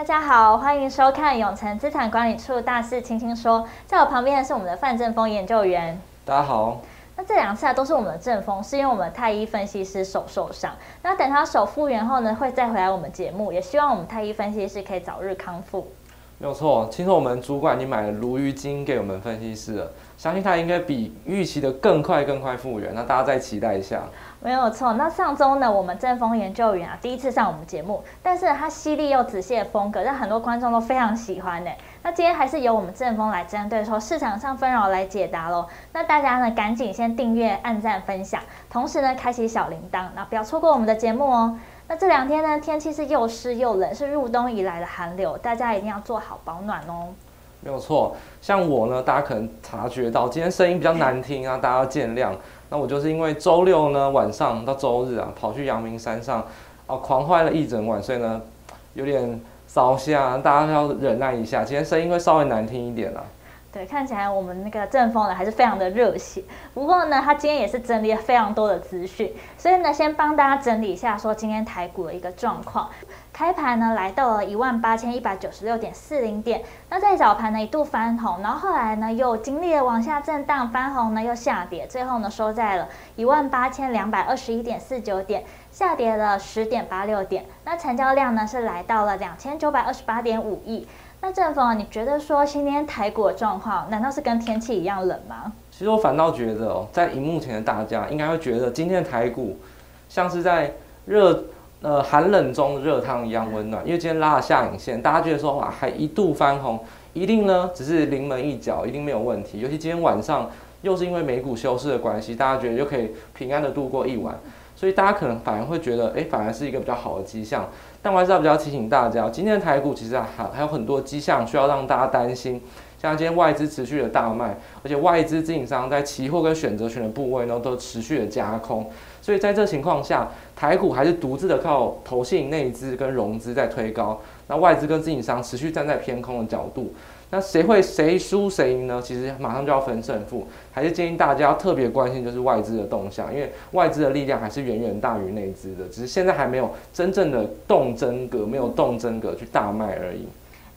大家好，欢迎收看永诚资产管理处大事轻轻说，在我旁边的是我们的范正峰研究员。大家好。那这两次啊都是我们的正风，是因为我们太医分析师手受伤。那等他手复原后呢，会再回来我们节目，也希望我们太医分析师可以早日康复。没有错，听说我们主管已经买了鲈鱼精给我们分析师了，相信他应该比预期的更快更快复原。那大家再期待一下。没有错，那上周呢，我们正风研究员啊第一次上我们节目，但是他犀利又仔细的风格让很多观众都非常喜欢呢。那今天还是由我们正风来针对说市场上纷扰来解答喽。那大家呢赶紧先订阅、按赞、分享，同时呢开启小铃铛，那不要错过我们的节目哦。那这两天呢天气是又湿又冷，是入冬以来的寒流，大家一定要做好保暖哦。没有错，像我呢，大家可能察觉到今天声音比较难听啊，大家要见谅。那我就是因为周六呢晚上到周日啊，跑去阳明山上，啊狂欢了一整晚，所以呢有点烧声，大家要忍耐一下。今天声音会稍微难听一点啦。对，看起来我们那个正丰呢还是非常的热血。不过呢，他今天也是整理了非常多的资讯，所以呢，先帮大家整理一下说今天台股的一个状况。开盘呢来到了一万八千一百九十六点四零点，那在早盘呢一度翻红，然后后来呢又经历了往下震荡，翻红呢又下跌，最后呢收在了一万八千两百二十一点四九点，下跌了十点八六点。那成交量呢是来到了两千九百二十八点五亿。那正丰啊，你觉得说今天台股的状况，难道是跟天气一样冷吗？其实我反倒觉得哦，在荧幕前的大家应该会觉得今天的台股像是在热。呃，寒冷中热汤一样温暖，因为今天拉了下影线，大家觉得说哇，还一度翻红，一定呢只是临门一脚，一定没有问题。尤其今天晚上又是因为美股休市的关系，大家觉得就可以平安的度过一晚，所以大家可能反而会觉得，哎，反而是一个比较好的迹象。但我还是要比较提醒大家，今天的台股其实还还有很多迹象需要让大家担心，像今天外资持续的大卖，而且外资经营商在期货跟选择权的部位呢都持续的加空。所以在这情况下，台股还是独自的靠投信内资跟融资在推高，那外资跟自营商持续站在偏空的角度，那谁会谁输谁赢呢？其实马上就要分胜负，还是建议大家要特别关心就是外资的动向，因为外资的力量还是远远大于内资的，只是现在还没有真正的动真格，没有动真格去大卖而已。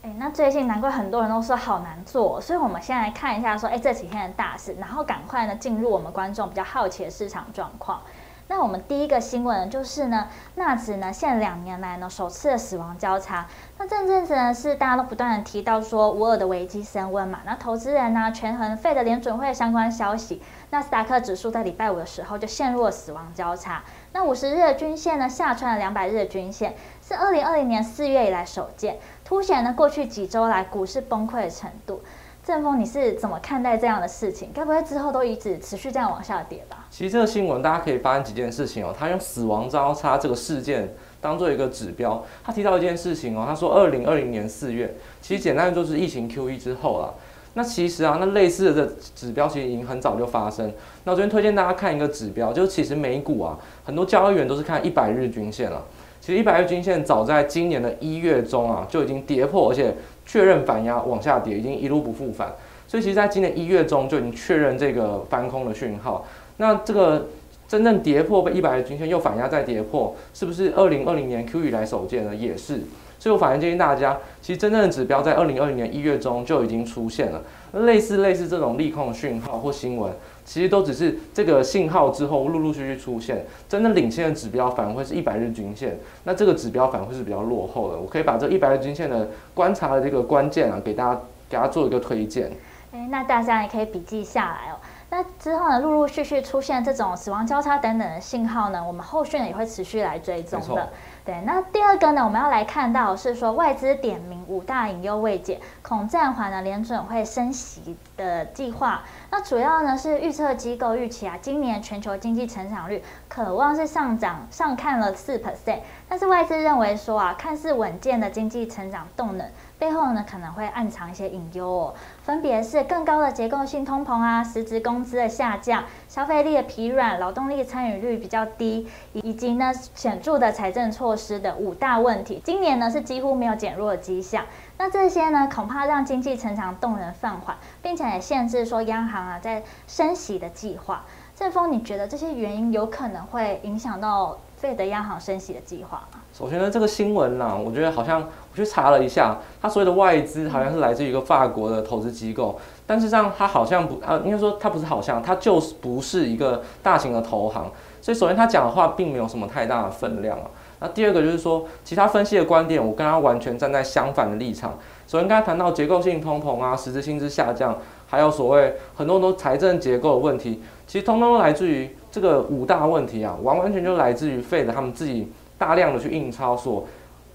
哎，那最近难怪很多人都说好难做，所以我们先来看一下说，哎，这几天的大事，然后赶快呢进入我们观众比较好奇的市场状况。那我们第一个新闻，就是呢，纳指呢现两年来呢首次的死亡交叉。那这阵子呢是大家都不断的提到说乌俄的危机升温嘛，那投资人呢权衡费的联准会相关消息，纳斯达克指数在礼拜五的时候就陷入了死亡交叉。那五十日的均线呢下穿了两百日的均线，是二零二零年四月以来首见，凸显了过去几周来股市崩溃的程度。正峰，你是怎么看待这样的事情？该不会之后都一直持续这样往下跌吧？其实这个新闻大家可以发现几件事情哦。他用死亡交叉这个事件当做一个指标，他提到一件事情哦。他说，二零二零年四月，其实简单的就是疫情 QE 之后啦。那其实啊，那类似的指标其实已经很早就发生。那我这边推荐大家看一个指标，就是其实美股啊，很多交易员都是看一百日均线了。其实一百日均线早在今年的一月中啊，就已经跌破，而且。确认反压往下跌，已经一路不复返，所以其实在今年一月中就已经确认这个翻空的讯号。那这个真正跌破被一百日均线又反压再跌破，是不是二零二零年 Q 以来首见呢？也是。所以我反而建议大家，其实真正的指标在二零二零年一月中就已经出现了，类似类似这种利空讯号或新闻。其实都只是这个信号之后陆陆续续出现，真正领先的指标反而会是一百日均线，那这个指标反而会是比较落后的。我可以把这一百日均线的观察的这个关键啊，给大家给大家做一个推荐。诶，那大家也可以笔记下来哦。那之后呢，陆陆续续出现这种死亡交叉等等的信号呢，我们后续呢也会持续来追踪的。对，那第二个呢，我们要来看到是说外资点名五大隐忧未解，恐暂缓了联准会升息的计划。那主要呢是预测机构预期啊，今年全球经济成长率渴望是上涨上看了四 percent，但是外资认为说啊，看似稳健的经济成长动能。背后呢可能会暗藏一些隐忧哦，分别是更高的结构性通膨啊，实质工资的下降，消费力的疲软，劳动力参与率比较低，以及呢显著的财政措施的五大问题。今年呢是几乎没有减弱的迹象，那这些呢恐怕让经济成长动能放缓，并且也限制说央行啊在升息的计划。正峰，你觉得这些原因有可能会影响到费德央行升息的计划吗？首先呢，这个新闻呢，我觉得好像我去查了一下，它所谓的外资好像是来自于一个法国的投资机构，但是这样它好像不啊，应该说它不是好像，它就是不是一个大型的投行，所以首先他讲的话并没有什么太大的分量啊。那第二个就是说，其他分析的观点，我跟他完全站在相反的立场。首先，刚才谈到结构性通膨啊，实质薪资下降，还有所谓很多很多财政结构的问题，其实通通都来自于这个五大问题啊，完完全就来自于 Fed 他们自己大量的去印钞所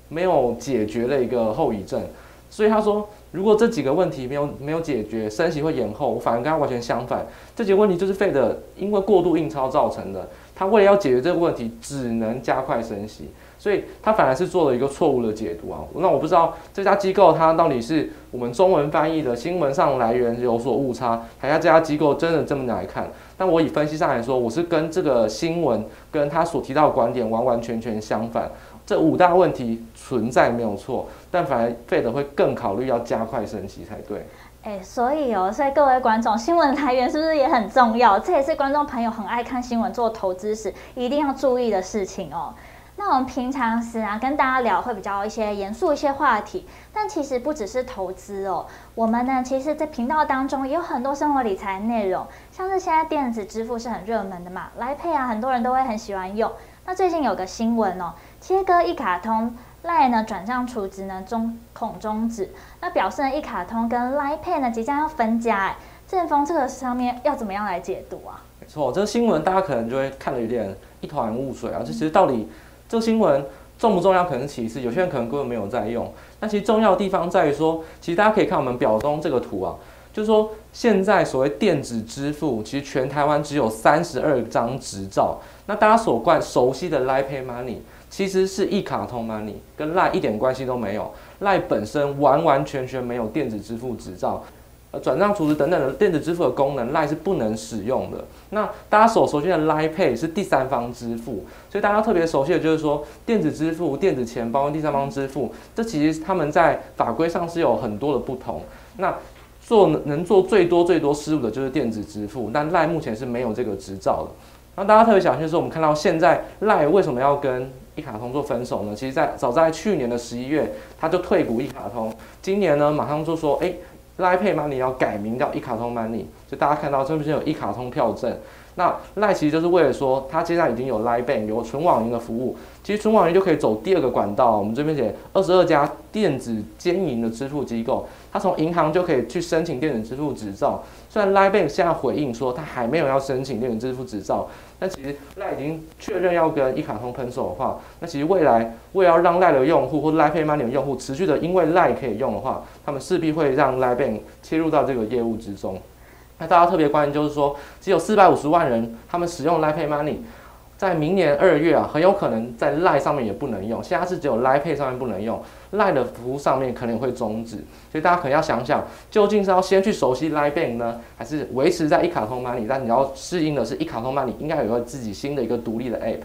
没有解决的一个后遗症。所以他说，如果这几个问题没有没有解决，升息会延后，我反而跟他完全相反。这几个问题就是费的因为过度印钞造成的。他为了要解决这个问题，只能加快升息，所以他反而是做了一个错误的解读啊。那我不知道这家机构它到底是我们中文翻译的新闻上来源有所误差，还是这家机构真的这么来看？但我以分析上来说，我是跟这个新闻跟他所提到的观点完完全全相反。这五大问题存在没有错，但反而 Fed 会更考虑要加快升息才对。哎，所以哦，所以各位观众，新闻来源是不是也很重要？这也是观众朋友很爱看新闻、做投资时一定要注意的事情哦。那我们平常时啊，跟大家聊会比较一些严肃一些话题，但其实不只是投资哦。我们呢，其实，在频道当中也有很多生活理财内容，像是现在电子支付是很热门的嘛来配啊，很多人都会很喜欢用。那最近有个新闻哦，切割一卡通。赖呢转账储值呢中恐终止，那表示呢一卡通跟 Line Pay 呢即将要分家，正风这个上面要怎么样来解读啊？没错，这个新闻大家可能就会看得有点一团雾水啊。这其实到底这个新闻重不重要，可能其次，有些人可能根本没有在用。那其实重要的地方在于说，其实大家可以看我们表中这个图啊，就是说现在所谓电子支付，其实全台湾只有三十二张执照。那大家所惯熟悉的 Line Pay Money。其实是一卡通 money，跟 LINE 一点关系都没有。LINE 本身完完全全没有电子支付执照，呃，转账、储值等等的电子支付的功能，LINE 是不能使用的。那大家所熟悉的 l i Pay 是第三方支付，所以大家特别熟悉的就是说，电子支付、电子钱包第三方支付，这其实他们在法规上是有很多的不同。那做能做最多最多失误的就是电子支付，但 LINE 目前是没有这个执照的。那大家特别小心的是，我们看到现在赖为什么要跟一卡通做分手呢？其实，在早在去年的十一月，他就退股一卡通。今年呢，马上就说，哎，LINE Pay Money 要改名叫一卡通 Money。就大家看到这边有一卡通票证。那 LINE 其实就是为了说，它现在已经有 LINE Bank 有纯网银的服务。其实纯网银就可以走第二个管道。我们这边写二十二家电子兼营的支付机构，它从银行就可以去申请电子支付执照。虽然 LINE Bank 现在回应说，它还没有要申请电子支付执照。但其实赖已经确认要跟一卡通分手的话，那其实未来为了让赖的用户或 LINE Pay Money 的用户持续的因为赖可以用的话，他们势必会让 LINE Bank 切入到这个业务之中。那大家特别关心就是说，只有四百五十万人他们使用 LINE Pay Money。在明年二月啊，很有可能在 LINE 上面也不能用。现在是只有 LINE Pay 上面不能用，LINE 的服务上面可能会终止。所以大家可能要想想，究竟是要先去熟悉 LINE Bank 呢，还是维持在一卡通 Money？但你要适应的是一卡通 Money 应该有一个自己新的一个独立的 App。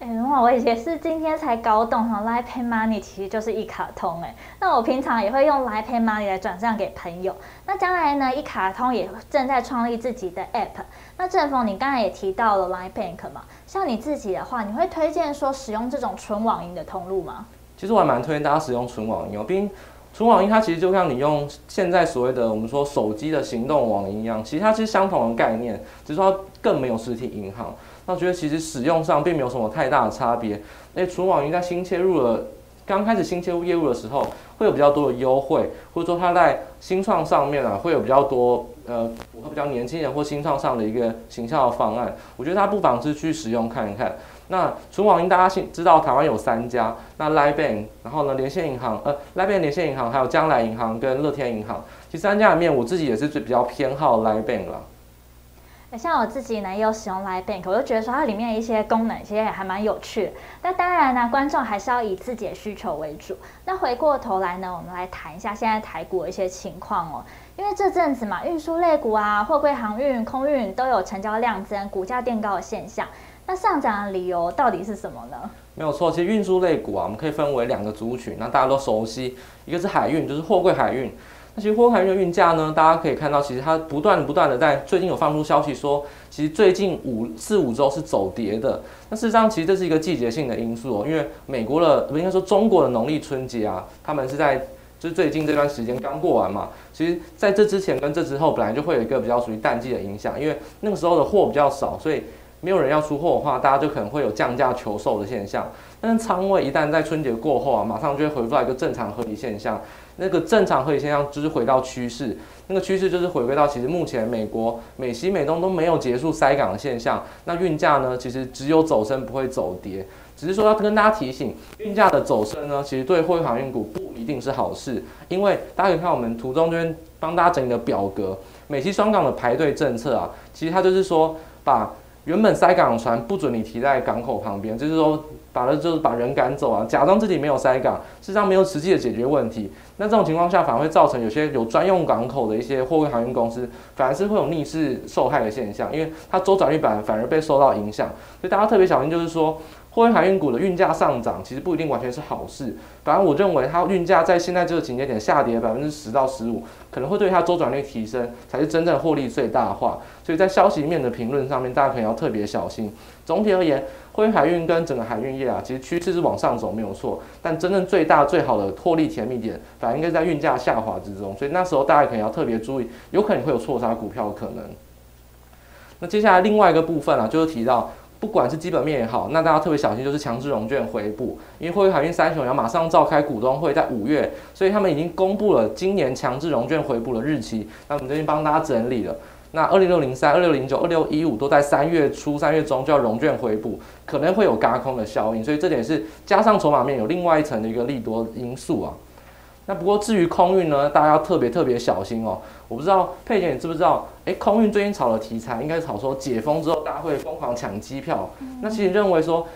哎，我也是今天才搞懂哈，LINE Pay Money 其实就是一卡通哎。那我平常也会用 LINE Pay Money 来转账给朋友。那将来呢，一卡通也正在创立自己的 App。那正风，你刚才也提到了 LINE Bank 嘛？像你自己的话，你会推荐说使用这种纯网银的通路吗？其实我还蛮推荐大家使用纯网银哦，毕竟纯网银它其实就像你用现在所谓的我们说手机的行动网银一样，其实它其实相同的概念，只是说它更没有实体银行。那我觉得其实使用上并没有什么太大的差别。那，纯网银在新切入了，刚开始新切入业务的时候，会有比较多的优惠，或者说它在新创上面啊，会有比较多呃符合比较年轻人或新创上的一个形象的方案。我觉得它不妨是去使用看一看。那纯网银大家知道台湾有三家，那 LINE Bank，然后呢连线银行，呃 LINE Bank 连线银行，还有将来银行跟乐天银行，其实三家里面我自己也是最比较偏好 LINE Bank 啦。像我自己呢，也有使用 Live Bank，我就觉得说它里面一些功能其实也还蛮有趣的。那当然呢，观众还是要以自己的需求为主。那回过头来呢，我们来谈一下现在台股的一些情况哦。因为这阵子嘛，运输类股啊，货柜航运、空运都有成交量增、股价垫高的现象。那上涨的理由到底是什么呢？没有错，其实运输类股啊，我们可以分为两个族群，那大家都熟悉，一个是海运，就是货柜海运。其实货柜海运运价呢，大家可以看到，其实它不断不断的在最近有放出消息说，其实最近五四五周是走跌的。那事实上，其实这是一个季节性的因素哦，因为美国的不应该说中国的农历春节啊，他们是在就是最近这段时间刚过完嘛。其实在这之前跟这之后，本来就会有一个比较属于淡季的影响，因为那个时候的货比较少，所以没有人要出货的话，大家就可能会有降价求售的现象。但是仓位一旦在春节过后啊，马上就会回复到一个正常合理现象。那个正常合理现象就是回到趋势，那个趋势就是回归到其实目前美国、美西、美东都没有结束塞港的现象。那运价呢，其实只有走升不会走跌，只是说要跟大家提醒，运价的走升呢，其实对货运航运股不一定是好事，因为大家可以看我们图中这边帮大家整理的表格，美西双港的排队政策啊，其实它就是说把原本塞港船不准你停在港口旁边，就是说。把它就是把人赶走啊，假装自己没有塞港，实际上没有实际的解决问题。那这种情况下，反而会造成有些有专用港口的一些货运航运公司，反而是会有逆势受害的现象，因为它周转率反反而被受到影响。所以大家特别小心，就是说。货运海运股的运价上涨，其实不一定完全是好事。反而我认为它运价在现在这个情节点下跌百分之十到十五，可能会对它周转率提升，才是真正获利最大化。所以在消息面的评论上面，大家可能要特别小心。总体而言，货运海运跟整个海运业啊，其实趋势是往上走没有错，但真正最大最好的获利甜蜜点，反而应该在运价下滑之中。所以那时候大家可能要特别注意，有可能会有错杀股票的可能。那接下来另外一个部分啊，就是提到。不管是基本面也好，那大家特别小心，就是强制融券回补，因为汇海运三雄要马上召开股东会，在五月，所以他们已经公布了今年强制融券回补的日期。那我们这边帮大家整理了，那二零六零三、二六零九、二六一五都在三月初、三月中就要融券回补，可能会有轧空的效应，所以这点是加上筹码面有另外一层的一个利多因素啊。那不过至于空运呢，大家要特别特别小心哦。我不知道佩姐你知不知道？诶，空运最近炒的题材应该是炒说解封之后大家会疯狂抢机票。嗯、那其实认为说，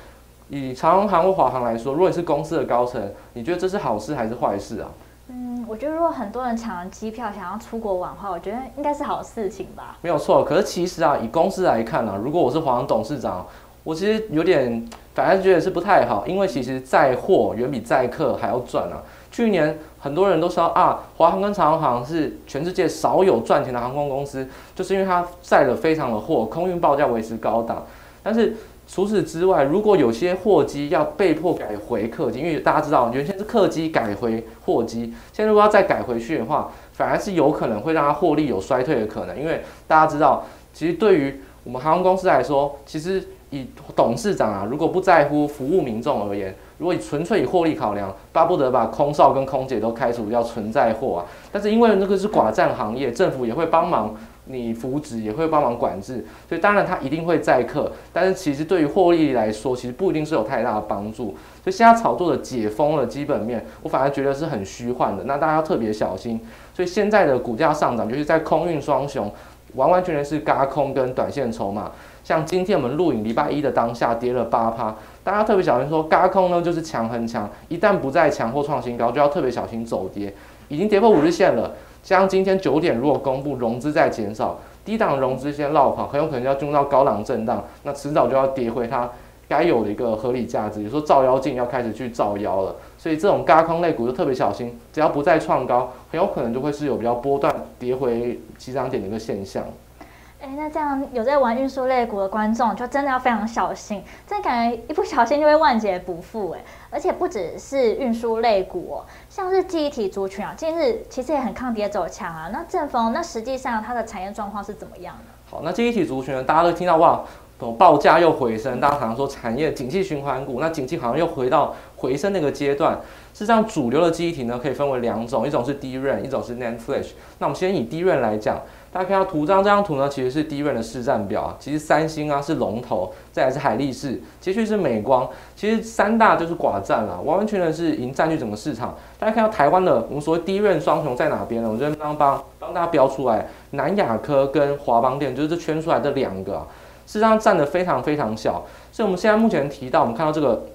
以长航或华航来说，如果你是公司的高层，你觉得这是好事还是坏事啊？嗯，我觉得如果很多人抢了机票想要出国玩的话，我觉得应该是好事情吧。没有错，可是其实啊，以公司来看啊，如果我是华航董事长，我其实有点反而觉得是不太好，因为其实载货远比载客还要赚啊。去年很多人都说啊，华航跟长航是全世界少有赚钱的航空公司，就是因为它载了非常的货，空运报价维持高档。但是除此之外，如果有些货机要被迫改回客机，因为大家知道原先是客机改回货机，现在如果要再改回去的话，反而是有可能会让它获利有衰退的可能。因为大家知道，其实对于我们航空公司来说，其实以董事长啊，如果不在乎服务民众而言。如果纯粹以获利考量，巴不得把空少跟空姐都开除掉存在货啊！但是因为那个是寡占行业，政府也会帮忙你扶植，也会帮忙管制，所以当然他一定会载客。但是其实对于获利来说，其实不一定是有太大的帮助。所以现在炒作的解封了基本面，我反而觉得是很虚幻的。那大家要特别小心。所以现在的股价上涨，就是在空运双雄，完完全全是轧空跟短线筹码。像今天我们录影礼拜一的当下跌了八趴。大家特别小心说，嘎空呢就是强很强，一旦不再强或创新高，就要特别小心走跌。已经跌破五日线了，像今天九点如果公布融资在减少，低档融资先落跑，很有可能要进入到高档震荡，那迟早就要跌回它该有的一个合理价值。也说照妖镜要开始去照妖了，所以这种轧空类股就特别小心，只要不再创高，很有可能就会是有比较波段跌回起涨点的一个现象。哎，那这样有在玩运输类股的观众，就真的要非常小心，这感觉一不小心就会万劫不复哎！而且不只是运输类股哦，像是记忆体族群啊，近日其实也很抗跌走强啊。那正风，那实际上它的产业状况是怎么样的？好，那记忆体族群呢，大家都听到哇，报价又回升，大家常常说产业景气循环股，那景气好像又回到回升那个阶段。事实上，主流的记忆体呢，可以分为两种，一种是 DRAM，一种是 NAND Flash。那我们先以 DRAM 来讲。大家看到图上这张图呢，其实是 DRAM 的市占表。其实三星啊是龙头，再来是海力士，接续是美光。其实三大就是寡占了，完完全全是已经占据整个市场。大家看到台湾的我们所谓 DRAM 双雄在哪边呢？我这边帮帮帮大家标出来，南亚科跟华邦电，就是这圈出来的两个啊，事实上占的非常非常小。所以我们现在目前提到，我们看到这个。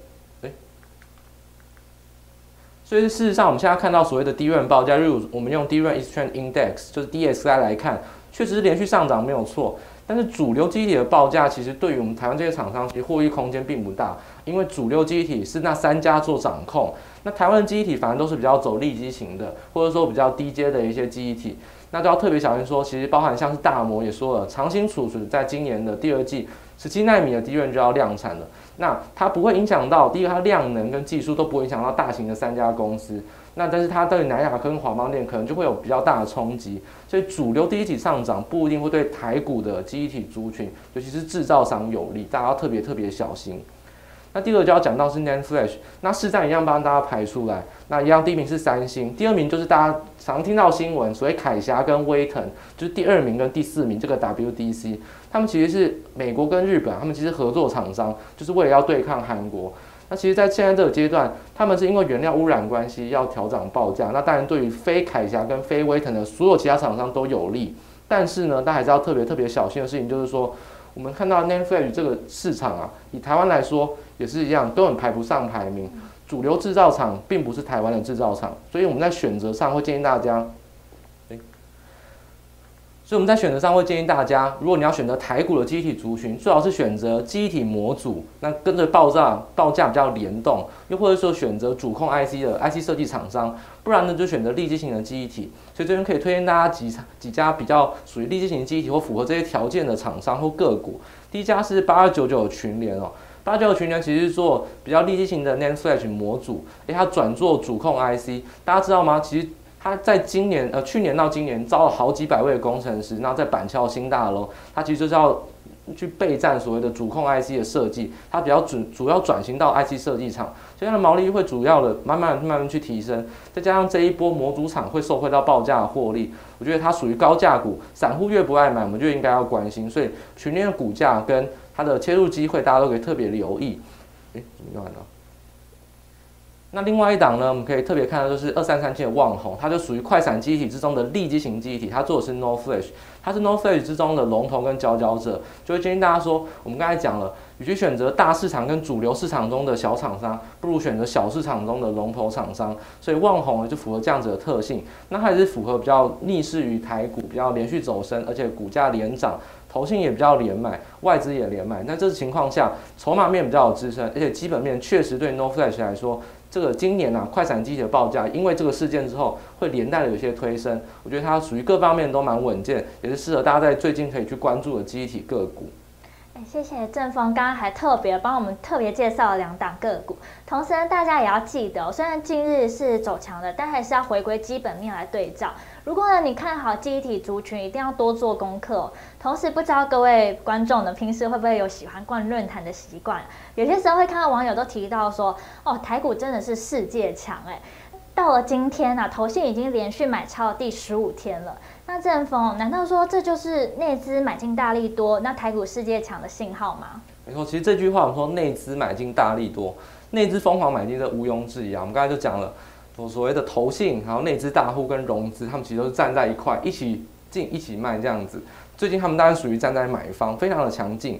所以事实上，我们现在看到所谓的 DRAM 报价，例如我们用 DRAM Exchange Index，就是 DSI 来看，确实是连续上涨没有错。但是主流机体的报价其实对于我们台湾这些厂商，其实获益空间并不大，因为主流机体是那三家做掌控，那台湾的记忆体反而都是比较走利基型的，或者说比较低阶的一些机体，那都要特别小心说，其实包含像是大摩也说了，长兴储存在今年的第二季十七奈米的 DRAM 就要量产了，那它不会影响到第一个它量能跟技术都不会影响到大型的三家公司。那但是它对南亚跟华邦电可能就会有比较大的冲击，所以主流第一体上涨不一定会对台股的记忆体族群，尤其是制造商有利，大家要特别特别小心。那第二个就要讲到是 NAND Flash，那市占一样帮大家排出来，那一样第一名是三星，第二名就是大家常听到新闻，所谓凯霞跟威腾，就是第二名跟第四名这个 WDC，他们其实是美国跟日本，他们其实合作厂商，就是为了要对抗韩国。那其实，在现在这个阶段，他们是因为原料污染关系要调整报价。那当然，对于非凯霞跟非威腾的所有其他厂商都有利。但是呢，大家还是要特别特别小心的事情，就是说，我们看到 NAND Flash 这个市场啊，以台湾来说也是一样，根本排不上排名。主流制造厂并不是台湾的制造厂，所以我们在选择上会建议大家。所以我们在选择上会建议大家，如果你要选择台股的记忆体族群，最好是选择记忆体模组，那跟着报价报价比较联动，又或者说选择主控 IC 的 IC 设计厂商，不然呢就选择立即型的记忆体。所以这边可以推荐大家几几家比较属于立即型记忆体或符合这些条件的厂商或个股。第一家是八二九九群联哦，八九九群联其实做比较利基型的 Nan Flash 模组，诶，它转做主控 IC，大家知道吗？其实。他在今年呃去年到今年招了好几百位工程师，那在板桥新大楼，他其实就是要去备战所谓的主控 IC 的设计，它比较主主要转型到 IC 设计厂，所以它的毛利会主要的慢慢慢慢去提升，再加上这一波模组厂会受惠到报价的获利，我觉得它属于高价股，散户越不爱买，我们就应该要关心，所以群联的股价跟它的切入机会，大家都可以特别留意。诶，怎么用完了？那另外一档呢，我们可以特别看到就是二三三七的旺红，它就属于快闪记忆体之中的利基型记忆体，它做的是 No Flash，它是 No Flash 之中的龙头跟佼佼者，就会建议大家说，我们刚才讲了，与其选择大市场跟主流市场中的小厂商，不如选择小市场中的龙头厂商，所以旺红呢就符合这样子的特性，那它也是符合比较逆势于台股，比较连续走升，而且股价连涨，投信也比较连买，外资也连买，那这情况下，筹码面比较有支撑，而且基本面确实对 No Flash 来说。这个今年啊，快闪机体的报价，因为这个事件之后，会连带的有些推升。我觉得它属于各方面都蛮稳健，也是适合大家在最近可以去关注的机体个股。谢谢正峰，刚刚还特别帮我们特别介绍了两档个股。同时呢，大家也要记得，虽然近日是走强的，但还是要回归基本面来对照。如果呢，你看好记忆体族群，一定要多做功课哦。同时，不知道各位观众呢，平时会不会有喜欢逛论坛的习惯？有些时候会看到网友都提到说，哦，台股真的是世界强哎。到了今天啊，投信已经连续买超第十五天了。那正峰，难道说这就是内资买进大利多，那台股世界强的信号吗？没错，其实这句话我们说内资买进大利多，内资疯狂买进这毋庸置疑啊。我们刚才就讲了。所谓的投信，然后内资大户跟融资，他们其实都是站在一块，一起进一起卖这样子。最近他们当然属于站在买方，非常的强劲。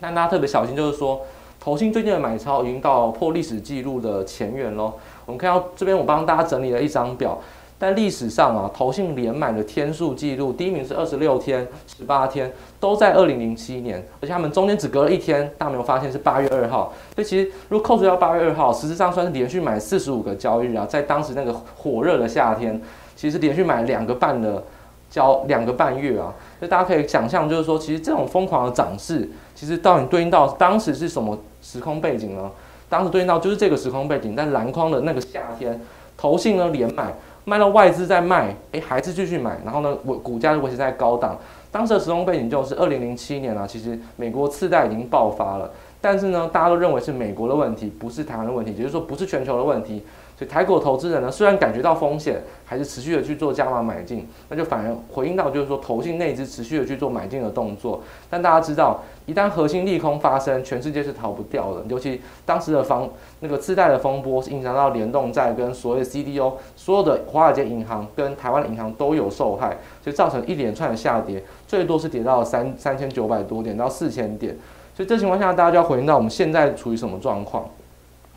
但大家特别小心，就是说，投信最近的买超已经到破历史记录的前缘喽。我们看到这边，我帮大家整理了一张表。但历史上啊，投信连买的天数记录，第一名是二十六天、十八天，都在二零零七年，而且他们中间只隔了一天，大家没有发现是八月二号。所以其实如果扣除掉八月二号，实质上算是连续买四十五个交易日啊，在当时那个火热的夏天，其实连续买两个半的交两个半月啊。所以大家可以想象，就是说，其实这种疯狂的涨势，其实到底对应到当时是什么时空背景呢？当时对应到就是这个时空背景，在篮筐的那个夏天，投信呢连买。卖到外资在卖，诶，还是继续买，然后呢，我股价就维持在高档。当时的时空背景就是二零零七年啊，其实美国次贷已经爆发了，但是呢，大家都认为是美国的问题，不是台湾的问题，也就是说不是全球的问题。所以台股投资人呢，虽然感觉到风险，还是持续的去做加码买进，那就反而回应到就是说，投信内资持续的去做买进的动作。但大家知道，一旦核心利空发生，全世界是逃不掉的。尤其当时的房那个次贷的风波，是影响到联动债跟所谓的 CDO，所有的华尔街银行跟台湾的银行都有受害，所以造成一连串的下跌，最多是跌到三三千九百多点到四千点。所以这情况下，大家就要回应到我们现在处于什么状况？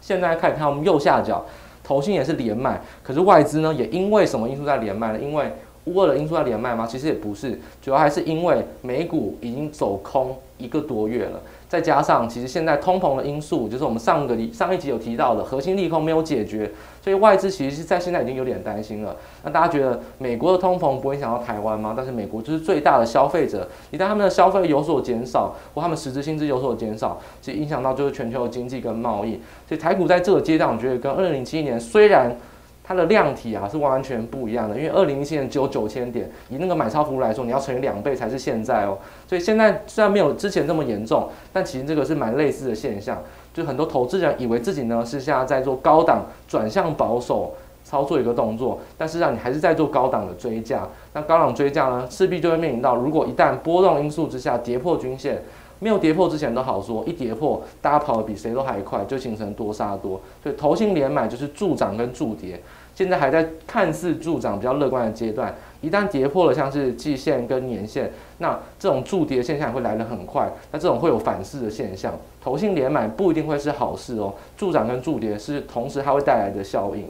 现在看看我们右下角。投信也是连买，可是外资呢，也因为什么因素在连卖呢？因为乌尔的因素在连麦吗？其实也不是，主要还是因为美股已经走空一个多月了，再加上其实现在通膨的因素，就是我们上个上一集有提到的核心利空没有解决，所以外资其实是在现在已经有点担心了。那大家觉得美国的通膨不会影响到台湾吗？但是美国就是最大的消费者，一旦他们的消费有所减少，或他们实质薪资有所减少，其实影响到就是全球的经济跟贸易。所以台股在这个阶段，我觉得跟二零零七年虽然。它的量体啊是完全不一样的，因为二零一七年只有九千点，以那个买超幅度来说，你要乘以两倍才是现在哦。所以现在虽然没有之前这么严重，但其实这个是蛮类似的现象。就很多投资人以为自己呢是现在在做高档转向保守操作一个动作，但是让你还是在做高档的追价。那高档追价呢，势必就会面临到，如果一旦波动因素之下跌破均线。没有跌破之前都好说，一跌破，大家跑得比谁都还快，就形成多杀多。所以投信连买就是助涨跟助跌，现在还在看似助涨比较乐观的阶段。一旦跌破了像是季线跟年线，那这种助跌现象也会来得很快。那这种会有反噬的现象，投信连买不一定会是好事哦。助涨跟助跌是同时它会带来的效应。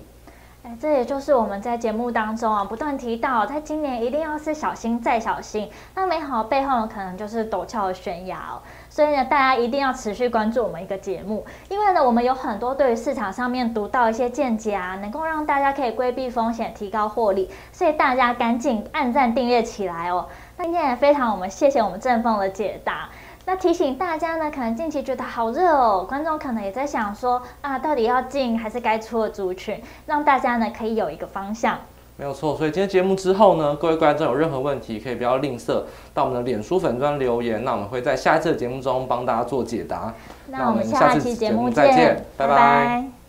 哎，这也就是我们在节目当中啊不断提到，在今年一定要是小心再小心。那美好背后呢，可能就是陡峭的悬崖哦。所以呢，大家一定要持续关注我们一个节目，因为呢，我们有很多对于市场上面独到一些见解啊，能够让大家可以规避风险，提高获利。所以大家赶紧按赞订阅起来哦。那今天也非常我们谢谢我们正凤的解答。那提醒大家呢，可能近期觉得好热哦，观众可能也在想说啊，到底要进还是该出的族群，让大家呢可以有一个方向。没有错，所以今天节目之后呢，各位观众有任何问题，可以不要吝啬到我们的脸书粉专留言，那我们会在下一次的节目中帮大家做解答。那我们下期节目再见，拜拜。拜拜。